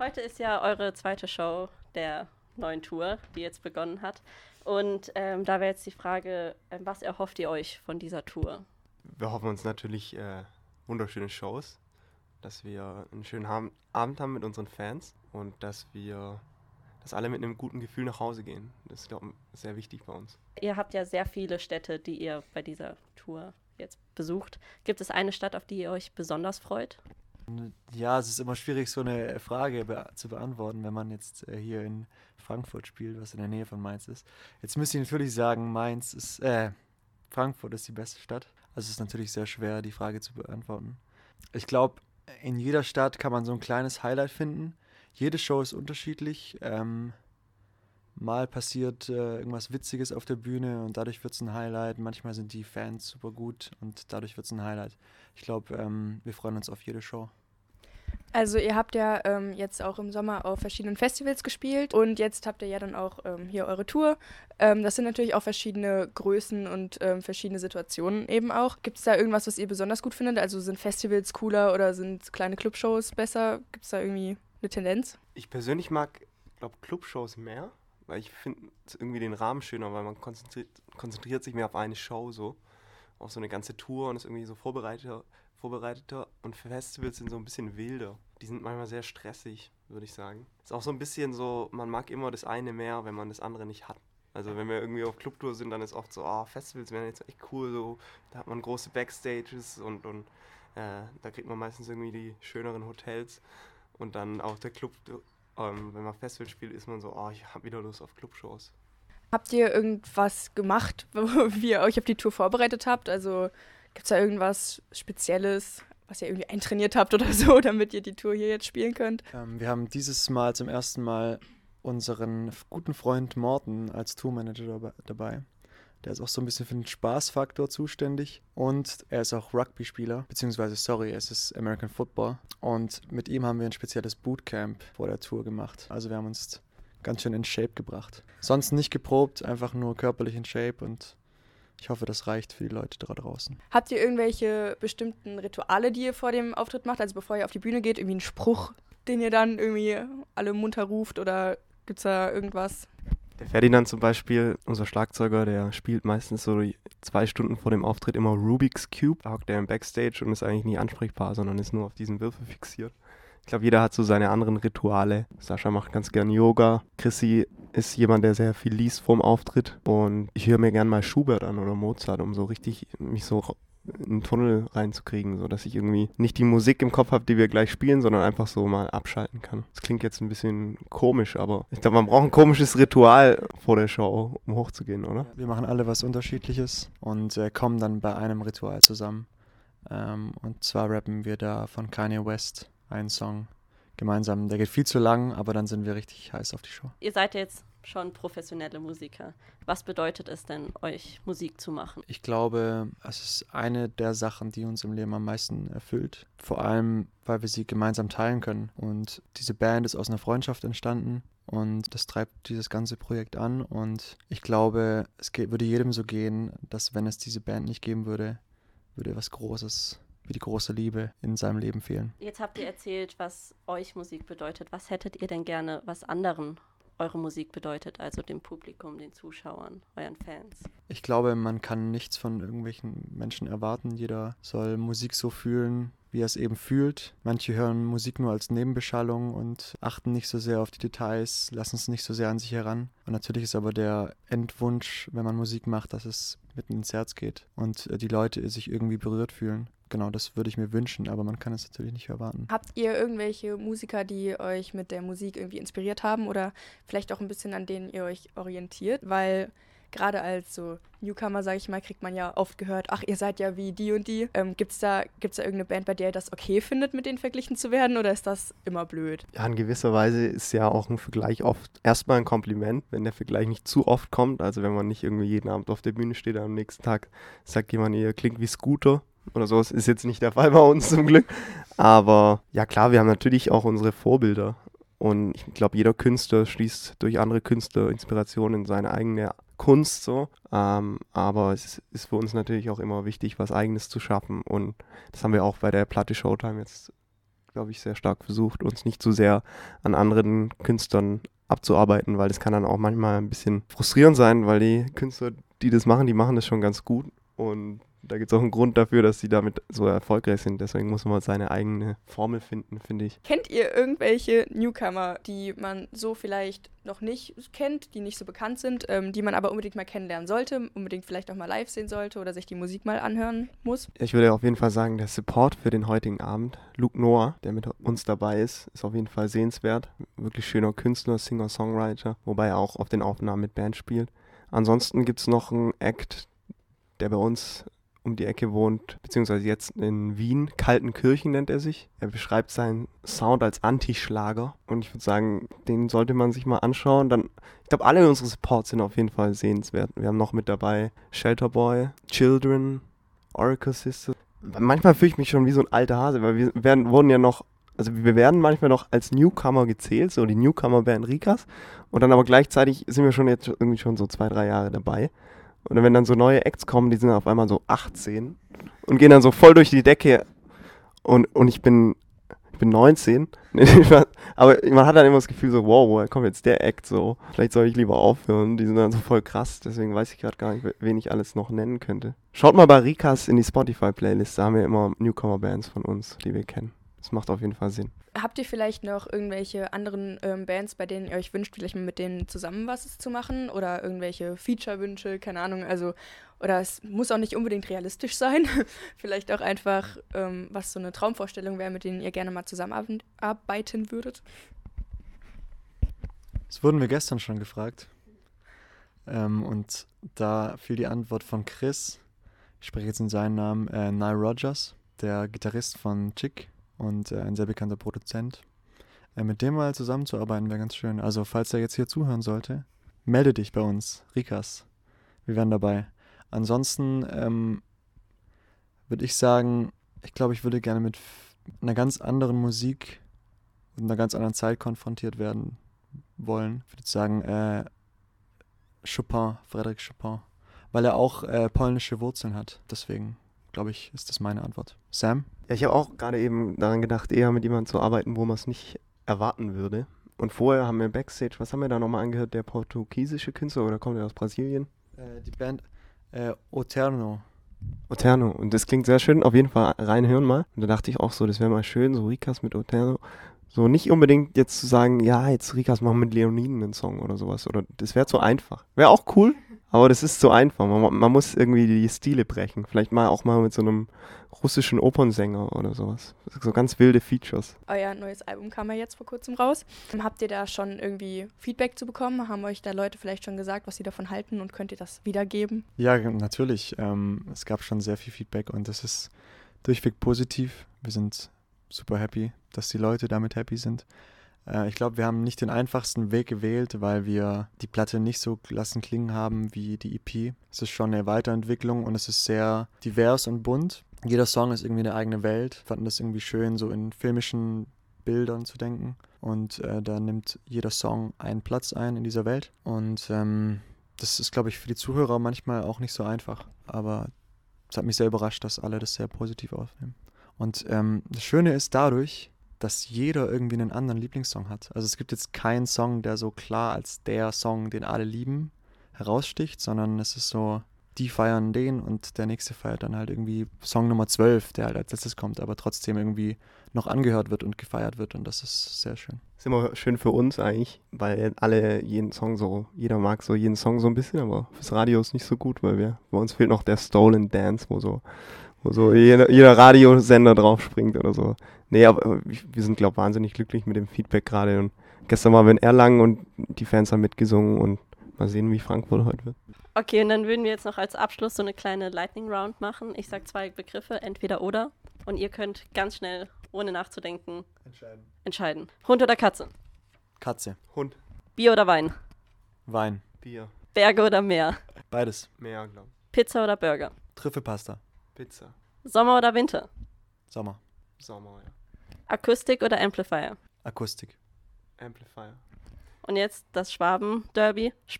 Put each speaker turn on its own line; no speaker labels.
Heute ist ja eure zweite Show der neuen Tour, die jetzt begonnen hat. Und ähm, da wäre jetzt die Frage, ähm, was erhofft ihr euch von dieser Tour?
Wir hoffen uns natürlich äh, wunderschöne Shows, dass wir einen schönen Abend haben mit unseren Fans und dass wir, dass alle mit einem guten Gefühl nach Hause gehen. Das ist, glaube ich, sehr wichtig bei uns.
Ihr habt ja sehr viele Städte, die ihr bei dieser Tour jetzt besucht. Gibt es eine Stadt, auf die ihr euch besonders freut?
Ja, es ist immer schwierig, so eine Frage be zu beantworten, wenn man jetzt äh, hier in Frankfurt spielt, was in der Nähe von Mainz ist. Jetzt müsste ich natürlich sagen, Mainz ist, äh, Frankfurt ist die beste Stadt. Also es ist natürlich sehr schwer, die Frage zu beantworten. Ich glaube, in jeder Stadt kann man so ein kleines Highlight finden. Jede Show ist unterschiedlich. Ähm, mal passiert äh, irgendwas Witziges auf der Bühne und dadurch wird es ein Highlight. Manchmal sind die Fans super gut und dadurch wird es ein Highlight. Ich glaube, ähm, wir freuen uns auf jede Show.
Also ihr habt ja ähm, jetzt auch im Sommer auf verschiedenen Festivals gespielt und jetzt habt ihr ja dann auch ähm, hier eure Tour. Ähm, das sind natürlich auch verschiedene Größen und ähm, verschiedene Situationen eben auch. Gibt es da irgendwas, was ihr besonders gut findet? Also sind Festivals cooler oder sind kleine Clubshows besser? Gibt es da irgendwie eine Tendenz?
Ich persönlich mag, glaube Clubshows mehr, weil ich finde irgendwie den Rahmen schöner, weil man konzentriert, konzentriert sich mehr auf eine Show so, auf so eine ganze Tour und ist irgendwie so vorbereiteter vorbereiteter und Festivals sind so ein bisschen wilder. Die sind manchmal sehr stressig, würde ich sagen. Ist auch so ein bisschen so, man mag immer das eine mehr, wenn man das andere nicht hat. Also wenn wir irgendwie auf Clubtour sind, dann ist oft so, oh, Festivals wären jetzt echt cool, so, da hat man große Backstages und, und äh, da kriegt man meistens irgendwie die schöneren Hotels. Und dann auf der Club, ähm, wenn man Festival spielt, ist man so, oh, ich habe wieder Lust auf Clubshows.
Habt ihr irgendwas gemacht, wie ihr euch auf die Tour vorbereitet habt? Also Gibt es da irgendwas Spezielles, was ihr irgendwie eintrainiert habt oder so, damit ihr die Tour hier jetzt spielen könnt?
Ähm, wir haben dieses Mal zum ersten Mal unseren guten Freund Morten als Tourmanager dabei. Der ist auch so ein bisschen für den Spaßfaktor zuständig und er ist auch Rugby-Spieler, beziehungsweise, sorry, es ist American Football. Und mit ihm haben wir ein spezielles Bootcamp vor der Tour gemacht. Also wir haben uns ganz schön in Shape gebracht. Sonst nicht geprobt, einfach nur körperlich in Shape und ich hoffe, das reicht für die Leute da draußen.
Habt ihr irgendwelche bestimmten Rituale, die ihr vor dem Auftritt macht? Also bevor ihr auf die Bühne geht, irgendwie einen Spruch, den ihr dann irgendwie alle munter ruft oder gibt es da irgendwas?
Der Ferdinand zum Beispiel, unser Schlagzeuger, der spielt meistens so zwei Stunden vor dem Auftritt immer Rubik's Cube. Da hockt er im Backstage und ist eigentlich nie ansprechbar, sondern ist nur auf diesen Würfel fixiert. Ich glaube, jeder hat so seine anderen Rituale. Sascha macht ganz gern Yoga. Chrissy ist jemand, der sehr viel liest vorm Auftritt. Und ich höre mir gern mal Schubert an oder Mozart, um so richtig mich so einen Tunnel reinzukriegen, so dass ich irgendwie nicht die Musik im Kopf habe, die wir gleich spielen, sondern einfach so mal abschalten kann. Das klingt jetzt ein bisschen komisch, aber ich glaube, man braucht ein komisches Ritual vor der Show, um hochzugehen, oder?
Wir machen alle was Unterschiedliches und äh, kommen dann bei einem Ritual zusammen. Ähm, und zwar rappen wir da von Kanye West einen Song gemeinsam. Der geht viel zu lang, aber dann sind wir richtig heiß auf die Show.
Ihr seid jetzt schon professionelle Musiker. Was bedeutet es denn, euch Musik zu machen?
Ich glaube, es ist eine der Sachen, die uns im Leben am meisten erfüllt. Vor allem, weil wir sie gemeinsam teilen können. Und diese Band ist aus einer Freundschaft entstanden. Und das treibt dieses ganze Projekt an. Und ich glaube, es geht, würde jedem so gehen, dass wenn es diese Band nicht geben würde, würde was Großes wie die große Liebe in seinem Leben fehlen.
Jetzt habt ihr erzählt, was euch Musik bedeutet. Was hättet ihr denn gerne, was anderen eure Musik bedeutet, also dem Publikum, den Zuschauern, euren Fans?
Ich glaube, man kann nichts von irgendwelchen Menschen erwarten. Jeder soll Musik so fühlen, wie er es eben fühlt. Manche hören Musik nur als Nebenbeschallung und achten nicht so sehr auf die Details, lassen es nicht so sehr an sich heran. Und natürlich ist aber der Endwunsch, wenn man Musik macht, dass es mitten ins Herz geht und äh, die Leute sich irgendwie berührt fühlen genau, das würde ich mir wünschen, aber man kann es natürlich nicht erwarten.
Habt ihr irgendwelche Musiker, die euch mit der Musik irgendwie inspiriert haben oder vielleicht auch ein bisschen an denen ihr euch orientiert? Weil gerade als so Newcomer, sage ich mal, kriegt man ja oft gehört, ach, ihr seid ja wie die und die. Ähm, Gibt es da, gibt's da irgendeine Band, bei der ihr das okay findet, mit denen verglichen zu werden oder ist das immer blöd?
Ja, in gewisser Weise ist ja auch ein Vergleich oft erstmal ein Kompliment, wenn der Vergleich nicht zu oft kommt. Also wenn man nicht irgendwie jeden Abend auf der Bühne steht, am nächsten Tag sagt jemand, ihr klingt wie Scooter oder so. Das ist jetzt nicht der Fall bei uns zum Glück. Aber ja klar, wir haben natürlich auch unsere Vorbilder. Und ich glaube, jeder Künstler schließt durch andere Künstler Inspiration in seine eigene Kunst so. Ähm, aber es ist für uns natürlich auch immer wichtig, was Eigenes zu schaffen. Und das haben wir auch bei der Platte Showtime jetzt glaube ich, sehr stark versucht, uns nicht zu sehr an anderen Künstlern abzuarbeiten, weil das kann dann auch manchmal ein bisschen frustrierend sein, weil die Künstler, die das machen, die machen das schon ganz gut und da gibt es auch einen Grund dafür, dass sie damit so erfolgreich sind. Deswegen muss man seine eigene Formel finden, finde ich.
Kennt ihr irgendwelche Newcomer, die man so vielleicht noch nicht kennt, die nicht so bekannt sind, ähm, die man aber unbedingt mal kennenlernen sollte, unbedingt vielleicht auch mal live sehen sollte oder sich die Musik mal anhören muss?
Ich würde auf jeden Fall sagen, der Support für den heutigen Abend, Luke Noah, der mit uns dabei ist, ist auf jeden Fall sehenswert. Wirklich schöner Künstler, Singer, Songwriter, wobei er auch auf den Aufnahmen mit Band spielt. Ansonsten gibt es noch einen Act, der bei uns um die Ecke wohnt, beziehungsweise jetzt in Wien. Kaltenkirchen nennt er sich. Er beschreibt seinen Sound als Anti-Schlager. Und ich würde sagen, den sollte man sich mal anschauen. Dann, ich glaube, alle unsere Supports sind auf jeden Fall sehenswert. Wir haben noch mit dabei Shelterboy, Children, Oracle Sisters. Manchmal fühle ich mich schon wie so ein alter Hase, weil wir werden, wurden ja noch also wir werden manchmal noch als Newcomer gezählt, so die Newcomer-Band Rikas. Und dann aber gleichzeitig sind wir schon jetzt irgendwie schon so zwei, drei Jahre dabei. Und wenn dann so neue Acts kommen, die sind auf einmal so 18 und gehen dann so voll durch die Decke. Und, und ich bin, ich bin 19. Aber man hat dann immer das Gefühl so, wow, woher kommt jetzt der Act so? Vielleicht soll ich lieber aufhören. Die sind dann so voll krass. Deswegen weiß ich gerade gar nicht, wen ich alles noch nennen könnte. Schaut mal bei Rikas in die Spotify-Playlist. Da haben wir immer Newcomer-Bands von uns, die wir kennen. Das macht auf jeden Fall Sinn.
Habt ihr vielleicht noch irgendwelche anderen ähm, Bands, bei denen ihr euch wünscht, vielleicht mal mit denen zusammen was zu machen? Oder irgendwelche Feature-Wünsche, keine Ahnung, also, oder es muss auch nicht unbedingt realistisch sein. vielleicht auch einfach, ähm, was so eine Traumvorstellung wäre, mit denen ihr gerne mal zusammenarbeiten würdet.
Das wurden wir gestern schon gefragt. Ähm, und da fiel die Antwort von Chris, ich spreche jetzt in seinen Namen, äh, Nile Rogers, der Gitarrist von Chick und äh, ein sehr bekannter Produzent. Äh, mit dem mal zusammenzuarbeiten wäre ganz schön. Also, falls er jetzt hier zuhören sollte, melde dich bei uns, Rikas. Wir wären dabei. Ansonsten ähm, würde ich sagen, ich glaube, ich würde gerne mit einer ganz anderen Musik und einer ganz anderen Zeit konfrontiert werden wollen. Ich würde sagen, äh, Chopin, Frédéric Chopin. Weil er auch äh, polnische Wurzeln hat. Deswegen, glaube ich, ist das meine Antwort. Sam?
Ja, ich habe auch gerade eben daran gedacht, eher mit jemandem zu arbeiten, wo man es nicht erwarten würde. Und vorher haben wir Backstage, was haben wir da nochmal angehört? Der portugiesische Künstler oder kommt er aus Brasilien?
Äh, die Band äh, Oterno.
Oterno. Und das klingt sehr schön. Auf jeden Fall reinhören mal. Und da dachte ich auch so, das wäre mal schön, so Rikas mit Oterno. So nicht unbedingt jetzt zu sagen, ja, jetzt Rikas machen mit Leoniden einen Song oder sowas. Oder das wäre zu einfach. Wäre auch cool, aber das ist zu einfach. Man, man, muss irgendwie die Stile brechen. Vielleicht mal auch mal mit so einem russischen Opernsänger oder sowas. So ganz wilde Features.
Euer neues Album kam ja jetzt vor kurzem raus. Habt ihr da schon irgendwie Feedback zu bekommen? Haben euch da Leute vielleicht schon gesagt, was sie davon halten und könnt ihr das wiedergeben?
Ja, natürlich. Ähm, es gab schon sehr viel Feedback und das ist durchweg positiv. Wir sind super happy, dass die Leute damit happy sind. Äh, ich glaube, wir haben nicht den einfachsten Weg gewählt, weil wir die Platte nicht so lassen klingen haben wie die EP. Es ist schon eine Weiterentwicklung und es ist sehr divers und bunt. Jeder Song ist irgendwie eine eigene Welt. Wir fanden das irgendwie schön, so in filmischen Bildern zu denken. Und äh, da nimmt jeder Song einen Platz ein in dieser Welt. Und ähm, das ist, glaube ich, für die Zuhörer manchmal auch nicht so einfach. Aber es hat mich sehr überrascht, dass alle das sehr positiv aufnehmen. Und ähm, das Schöne ist dadurch, dass jeder irgendwie einen anderen Lieblingssong hat. Also es gibt jetzt keinen Song, der so klar als der Song, den alle lieben, heraussticht, sondern es ist so, die feiern den und der nächste feiert dann halt irgendwie Song Nummer 12, der halt als letztes kommt, aber trotzdem irgendwie noch angehört wird und gefeiert wird und das ist sehr schön.
Ist immer schön für uns eigentlich, weil alle jeden Song so, jeder mag so jeden Song so ein bisschen, aber fürs Radio ist nicht so gut, weil wir, bei uns fehlt noch der Stolen Dance, wo so, wo so jeder, jeder Radiosender drauf springt oder so. Nee, aber wir sind, glaube ich, wahnsinnig glücklich mit dem Feedback gerade. Und gestern waren wir in Erlangen und die Fans haben mitgesungen und mal sehen, wie Frankfurt heute wird.
Okay, und dann würden wir jetzt noch als Abschluss so eine kleine Lightning Round machen. Ich sage zwei Begriffe, entweder oder. Und ihr könnt ganz schnell, ohne nachzudenken, entscheiden. entscheiden. Hund oder Katze?
Katze.
Hund.
Bier oder Wein?
Wein.
Bier.
Berge oder Meer?
Beides.
Meer, glaube ich.
Pizza oder Burger?
Trüffelpasta.
Pizza.
Sommer oder Winter?
Sommer.
Sommer, ja.
Akustik oder Amplifier?
Akustik.
Amplifier.
Und jetzt das Schwaben-Derby.